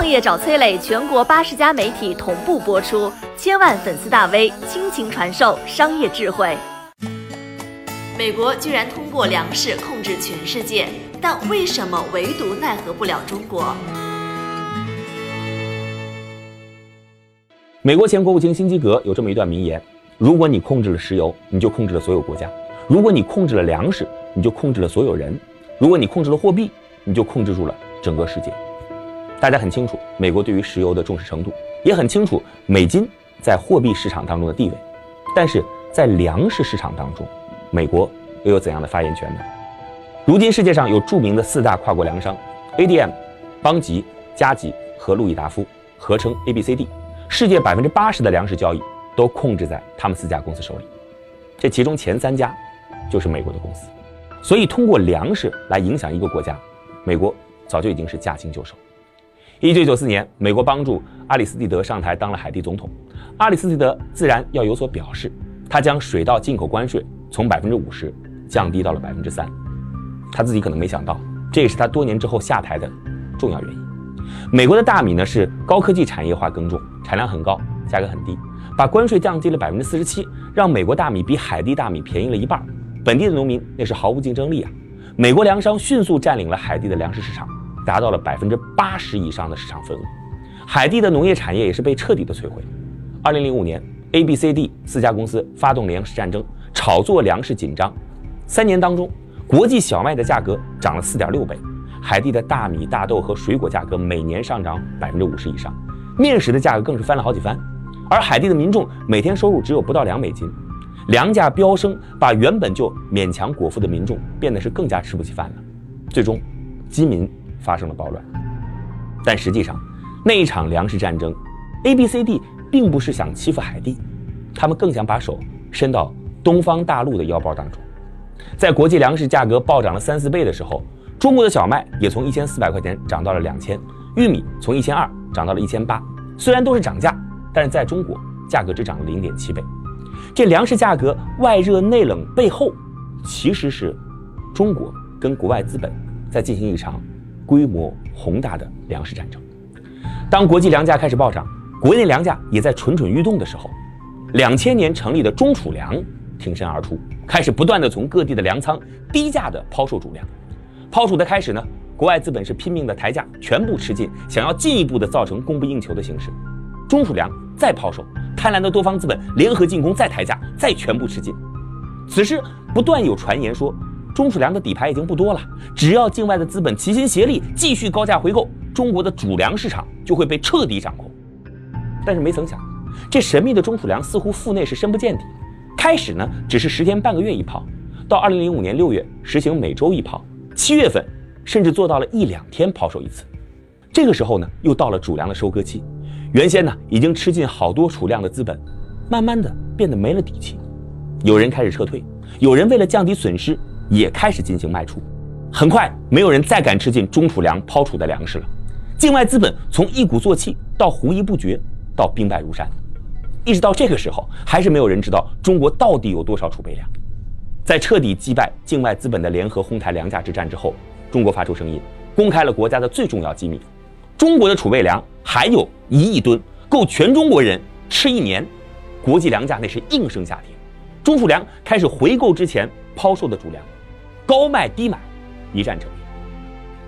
创业找崔磊，全国八十家媒体同步播出，千万粉丝大 V 倾情传授商业智慧。美国居然通过粮食控制全世界，但为什么唯独奈何不了中国？美国前国务卿辛基格有这么一段名言：如果你控制了石油，你就控制了所有国家；如果你控制了粮食，你就控制了所有人；如果你控制了货币，你就控制住了整个世界。大家很清楚美国对于石油的重视程度，也很清楚美金在货币市场当中的地位，但是在粮食市场当中，美国又有怎样的发言权呢？如今世界上有著名的四大跨国粮商，ADM、邦吉、加吉和路易达夫，合称 ABCD。世界百分之八十的粮食交易都控制在他们四家公司手里，这其中前三家就是美国的公司。所以，通过粮食来影响一个国家，美国早就已经是驾轻就熟。一九九四年，美国帮助阿里斯蒂德上台当了海地总统，阿里斯蒂德自然要有所表示，他将水稻进口关税从百分之五十降低到了百分之三。他自己可能没想到，这也是他多年之后下台的重要原因。美国的大米呢是高科技产业化耕种，产量很高，价格很低，把关税降低了百分之四十七，让美国大米比海地大米便宜了一半，本地的农民那是毫无竞争力啊！美国粮商迅速占领了海地的粮食市场，达到了百分之八十以上的市场份额，海地的农业产业也是被彻底的摧毁。二零零五年，A、B、C、D 四家公司发动粮食战争，炒作粮食紧张，三年当中，国际小麦的价格涨了四点六倍。海地的大米、大豆和水果价格每年上涨百分之五十以上，面食的价格更是翻了好几番，而海地的民众每天收入只有不到两美金，粮价飙升，把原本就勉强果腹的民众变得是更加吃不起饭了，最终，饥民发生了暴乱。但实际上，那一场粮食战争，A、B、C、D 并不是想欺负海地，他们更想把手伸到东方大陆的腰包当中，在国际粮食价格暴涨了三四倍的时候。中国的小麦也从一千四百块钱涨到了两千，玉米从一千二涨到了一千八。虽然都是涨价，但是在中国价格只涨了零点七倍。这粮食价格外热内冷背后，其实是中国跟国外资本在进行一场规模宏大的粮食战争。当国际粮价开始暴涨，国内粮价也在蠢蠢欲动的时候，两千年成立的中储粮挺身而出，开始不断的从各地的粮仓低价的抛售主粮。抛储的开始呢，国外资本是拼命的抬价，全部吃进，想要进一步的造成供不应求的形式。中储粮再抛售，贪婪的多方资本联合进攻，再抬价，再全部吃进。此时不断有传言说，中储粮的底牌已经不多了，只要境外的资本齐心协力继续高价回购，中国的主粮市场就会被彻底掌控。但是没曾想，这神秘的中储粮似乎腹内是深不见底。开始呢，只是十天半个月一抛，到二零零五年六月实行每周一抛。七月份，甚至做到了一两天抛售一次。这个时候呢，又到了主粮的收割期。原先呢，已经吃进好多储量的资本，慢慢的变得没了底气。有人开始撤退，有人为了降低损失，也开始进行卖出。很快，没有人再敢吃进中储粮抛储的粮食了。境外资本从一鼓作气到狐疑不决，到兵败如山，一直到这个时候，还是没有人知道中国到底有多少储备粮。在彻底击败境外资本的联合哄抬粮价之战之后，中国发出声音，公开了国家的最重要机密：中国的储备粮还有一亿吨，够全中国人吃一年。国际粮价那是应声下跌，中储粮开始回购之前抛售的主粮，高卖低买，一战成名。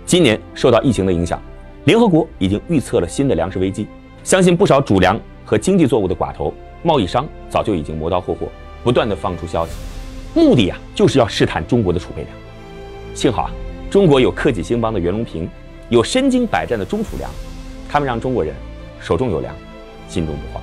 今年受到疫情的影响，联合国已经预测了新的粮食危机，相信不少主粮和经济作物的寡头、贸易商早就已经磨刀霍霍，不断的放出消息。目的呀，就是要试探中国的储备粮。幸好啊，中国有克己兴邦的袁隆平，有身经百战的中储粮，他们让中国人手中有粮，心中不慌。